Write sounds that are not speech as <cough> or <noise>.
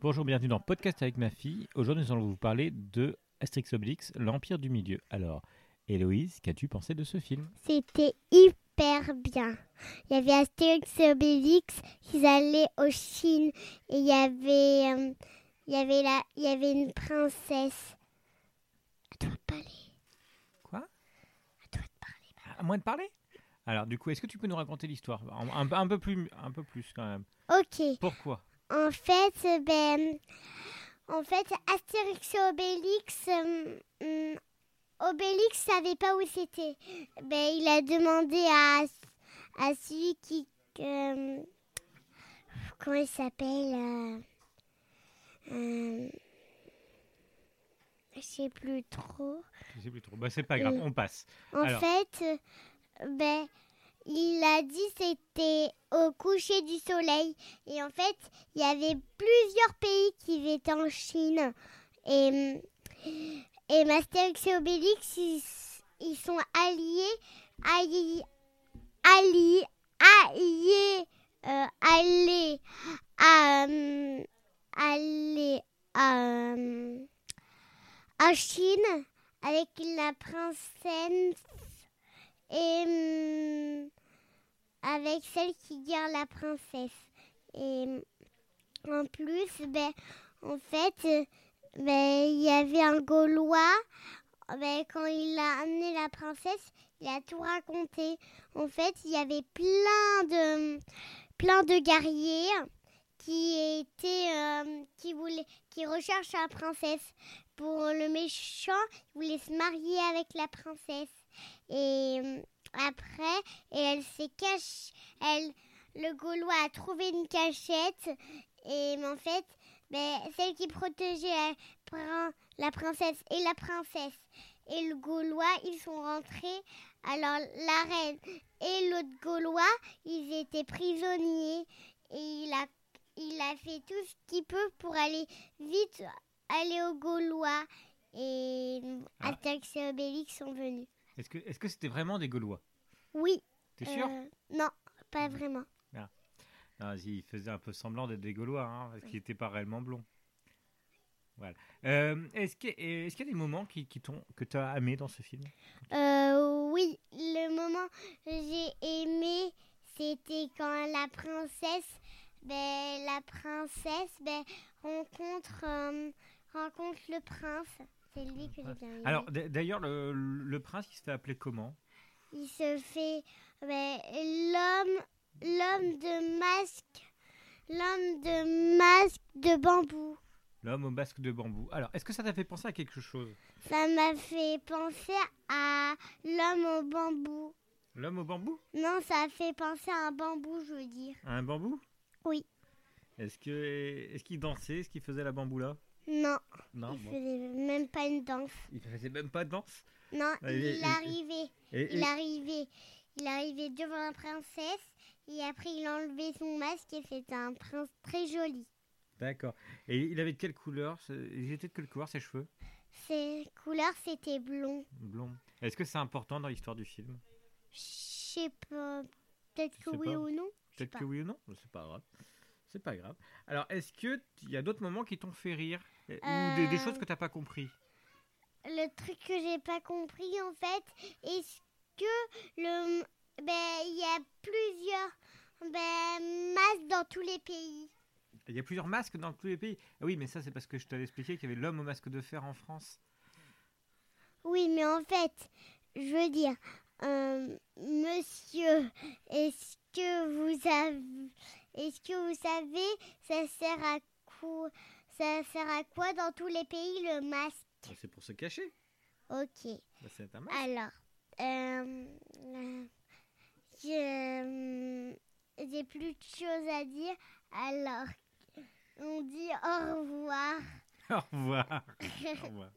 Bonjour, bienvenue dans Podcast avec ma fille. Aujourd'hui, nous allons vous parler de Asterix Obélix, l'Empire du Milieu. Alors, Héloïse, qu'as-tu pensé de ce film? C'était hyper bien. Il y avait Astérix et Obélix, ils allaient au Chine et il y avait, euh, il y avait, la, il y avait une princesse. À toi de parler. Quoi? À toi de parler. À moi de parler? Alors, du coup, est-ce que tu peux nous raconter l'histoire? Un, un- un peu plus, un peu plus quand même. Ok. Pourquoi? En fait, ben, en fait, Astérix et Obélix, euh, Obélix savait pas où c'était. Ben, il a demandé à, à celui qui, euh, comment il s'appelle, euh, euh, je sais plus trop. Je sais plus trop. Bah, c'est pas grave, Euh, on passe. En Alors. fait, euh, ben, il a dit c'était au coucher du soleil. Et en fait, il y avait plusieurs pays qui étaient en Chine. Et, et Astérix et Obélix, ils, sont alliés, alliés, alliés, alliés, euh, alliés à, euh, alliés à, euh, à Chine avec la princesse et hum, avec celle qui garde la princesse. Et hum, en plus, ben, en fait, ben, il y avait un Gaulois. Ben, quand il a amené la princesse, il a tout raconté. En fait, il y avait plein de, plein de guerriers qui étaient, euh, qui voulaient, qui recherchent la princesse. Pour le méchant, il voulait se marier avec la princesse. Et euh, après, et elle s'est cachée. Elle, le Gaulois a trouvé une cachette. Et en fait, ben, celle qui protégeait la, prin- la princesse et la princesse et le Gaulois, ils sont rentrés. Alors la reine et l'autre Gaulois, ils étaient prisonniers. Et il a, il a fait tout ce qu'il peut pour aller vite aller au Gaulois. Et Ah. Et Obélix sont venus. Est-ce que est-ce que c'était vraiment des Gaulois? Oui. T'es sûr? Euh, Non, pas vraiment. Non, il faisait un peu semblant d'être des Gaulois, hein, parce qu'il n'était pas réellement blond. Voilà. Euh, est-ce qu'il y a des moments qui, qui t'ont que tu as aimé dans ce film? Euh, oui, le moment que j'ai aimé, c'était quand la princesse, ben, la princesse, ben, rencontre, rencontre le prince. C'est lui que j'ai bien aimé. Alors, d'ailleurs, le, le prince, il se fait appeler comment? Il se fait, ben, l'homme, l'homme de masque, l'homme de masque de bambou. L'homme au masque de bambou. Alors, est-ce que ça t'a fait penser à quelque chose? Ça m'a fait penser à l'homme au bambou. L'homme au bambou? Non, ça a fait penser à un bambou, je veux dire. À un bambou? Oui. Est-ce que est-ce qu'il dansait? Est-ce qu'il faisait la bambou là Non, Non, il bon. faisait même pas une danse. il faisait même pas de danse. Non, Ah, il et- arrivait, Et, il arrivait, il arrivait devant la princesse et après il enlevait son masque et c'était un prince très joli. D'accord. Et il avait de quelle couleur Il était de quelle couleur ses cheveux? Ses couleurs c'était blond. Blond. Est-ce que c'est important dans l'histoire du film? Je sais pas, peut-être que oui ou non. Peut-être que oui ou non, c'est pas grave. C'est pas grave. Alors, est-ce que il y a d'autres moments qui t'ont fait rire? Euh, ou des, des Euh, choses que t'as pas compris? Le truc que j'ai pas compris en fait, est-ce que le, ben il y a plusieurs ben, masques dans tous les pays? Il y a plusieurs masques dans tous les pays? Ah oui, mais ça c'est parce que je t'avais expliqué qu'il y avait l'homme au masque de fer en France. Oui, mais en fait, je veux dire, euh, monsieur, est-ce que vous avez, est-ce que vous savez, ça sert à quoi, ça sert à quoi dans tous les pays le masque Bah, C'est pour se cacher. Ok. Bah, c'est un masque. Alors, euh, euh, je- j'ai plus de choses à dire. Alors, on dit au revoir. <laughs> Au revoir. Au revoir.